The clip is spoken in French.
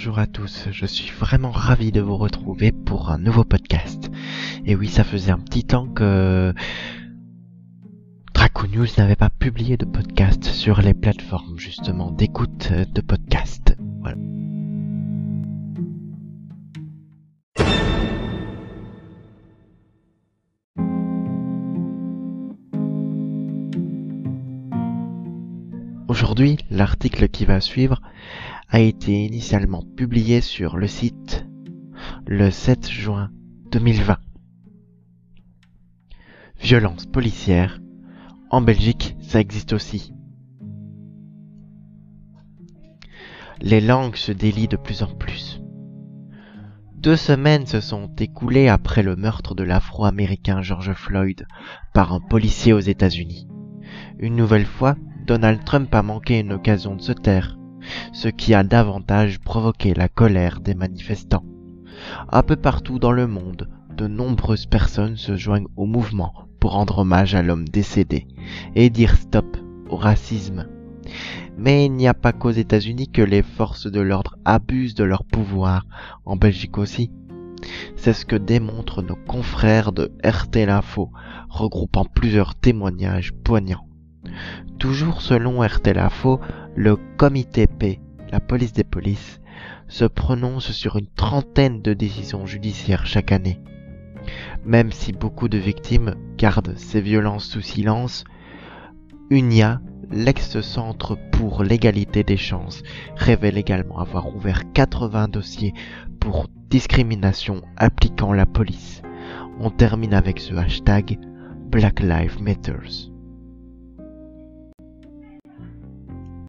bonjour à tous, je suis vraiment ravi de vous retrouver pour un nouveau podcast. Et oui, ça faisait un petit temps que Draco News n'avait pas publié de podcast sur les plateformes justement d'écoute de podcast. Voilà. Aujourd'hui, l'article qui va suivre a été initialement publié sur le site le 7 juin 2020. Violence policière. En Belgique, ça existe aussi. Les langues se délient de plus en plus. Deux semaines se sont écoulées après le meurtre de l'afro-américain George Floyd par un policier aux États-Unis. Une nouvelle fois, Donald Trump a manqué une occasion de se taire, ce qui a davantage provoqué la colère des manifestants. Un peu partout dans le monde, de nombreuses personnes se joignent au mouvement pour rendre hommage à l'homme décédé et dire stop au racisme. Mais il n'y a pas qu'aux États-Unis que les forces de l'ordre abusent de leur pouvoir, en Belgique aussi. C'est ce que démontrent nos confrères de RT L'info, regroupant plusieurs témoignages poignants. Toujours selon RTLAFO, le comité P, la police des polices, se prononce sur une trentaine de décisions judiciaires chaque année. Même si beaucoup de victimes gardent ces violences sous silence, UNIA, l'ex-centre pour l'égalité des chances, révèle également avoir ouvert 80 dossiers pour discrimination appliquant la police. On termine avec ce hashtag Black Lives Matters.